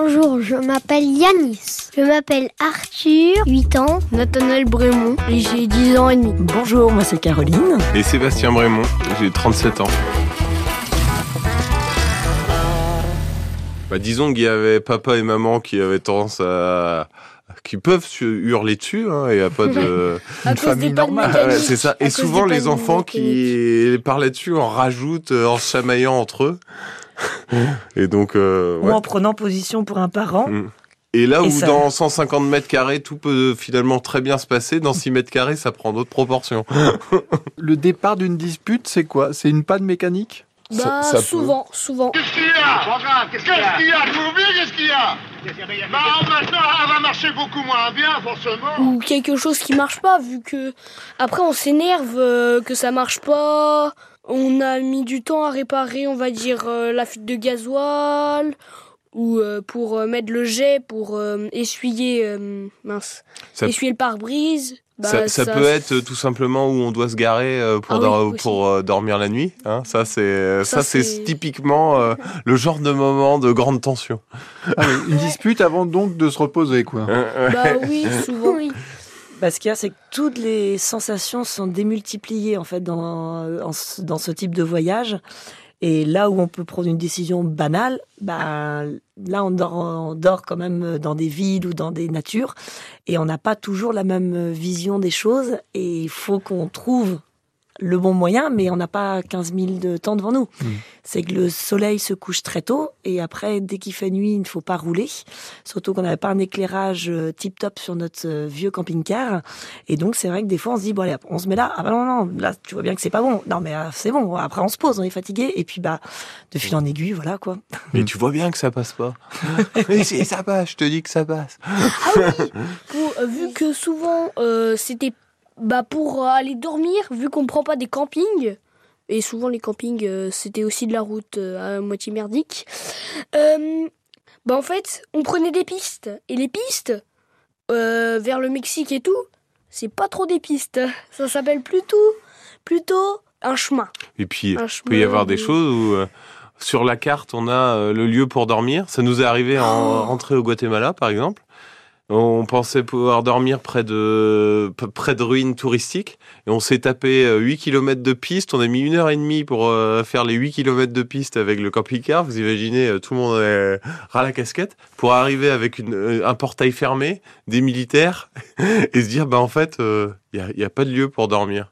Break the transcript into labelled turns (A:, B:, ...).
A: Bonjour, je m'appelle Yanis. Je m'appelle Arthur, 8 ans.
B: Nathanaël Brémond et j'ai 10 ans et demi.
C: Bonjour, moi c'est Caroline.
D: Et Sébastien Brémond, j'ai 37 ans. Bah, disons qu'il y avait papa et maman qui avaient tendance à qui peuvent se hurler dessus hein, et a pas de
B: À pannes mécaniques.
D: Ouais, c'est ça
B: À
D: et souvent les enfants qui parlent là-dessus en rajoutent en se chamaillant entre eux et donc euh,
C: Ou en prenant position pour un parent.
D: Mm. et là
C: Et
D: où
C: ça-
D: dans 150 mètres carrés tout peut finalement très bien se passer dans 6 mètres carrés ça prend d'autres proportions
E: Le départ d'une dispute, c'est quoi? C'est une panne mécanique?
B: Bah,
D: ça
B: souvent, souvent.
F: Qu'est-ce qu'il y a? Qu'est-ce qu'il y a? Qu'est-ce qu'il y a? Bah maintenant, elle va marcher beaucoup moins bien, forcément.
B: Ou quelque chose qui marche pas, vu que après on s'énerve euh, que ça marche pas. On a mis du temps à réparer, on va dire, euh, la fuite de gasoil. Ou euh, pour euh, mettre le jet, pour euh, essuyer, euh, mince,
D: Ça-
B: essuyer le pare-brise. Bah,
D: ça, ça peut être tout simplement où on doit se garer euh, pour,
B: Ah
D: dor- pour euh, dormir la nuit. Hein. Ça, c'est ça,
B: Ça,
D: c'est typiquement euh, le genre de moment de grande tension.
E: Ah Une dispute avant donc de se reposer, quoi.
B: Bah oui, souvent. oui.
C: Bah, ce qu'il y a, c'est que toutes les sensations sont démultipliées en fait dans, dans ce type de voyage. Et là où on peut prendre une décision banale, bah, là on dort, on dort quand même dans des villes ou dans des natures et on n'a pas toujours la même vision des choses et il faut qu'on trouve le bon moyen, mais on n'a pas 15 000 de temps devant nous. C'est que le soleil se couche très tôt et après, dès qu'il fait nuit, il ne faut pas rouler. Surtout qu'on n'avait pas un éclairage tip-top sur notre euh, vieux camping-car. Et donc, c'est vrai que des fois, on se dit, bon, allez, on se met là. Ah bah non, non, là, tu vois bien que c'est pas bon. Non, mais euh, c'est bon. Après, on se pose, on est fatigué. Et puis, bah, de fil en aiguille, voilà, quoi.
D: Mais tu vois bien que ça passe pas. Mais si, ça passe, je te dis que ça passe.
B: Pour- euh, vu que souvent euh, c'était bah, pour euh, aller dormir, vu qu'on prend pas des campings, et souvent les campings euh, c'était aussi de la route euh, à moitié merdique, euh, bah en fait on prenait des pistes. Et les pistes vers le Mexique et tout, c'est pas trop des pistes. Ça s'appelle plutôt, plutôt un chemin.
D: Et puis, il peut y avoir des choses où euh, sur la carte, on a euh, le lieu pour dormir. Ça nous est arrivé en
B: Oh.
D: rentrée au Guatemala, par exemple. On pensait pouvoir dormir près de, près de ruines touristiques. Et on s'est tapé euh, 8 km de piste. On a mis une heure et demie pour euh, faire les 8 km de piste avec le camping-car. Vous imaginez, euh, tout le monde est ras la casquette. Pour arriver avec une, euh, un portail fermé, des militaires, et se dire, bah en fait, il n'y y a pas de lieu pour dormir.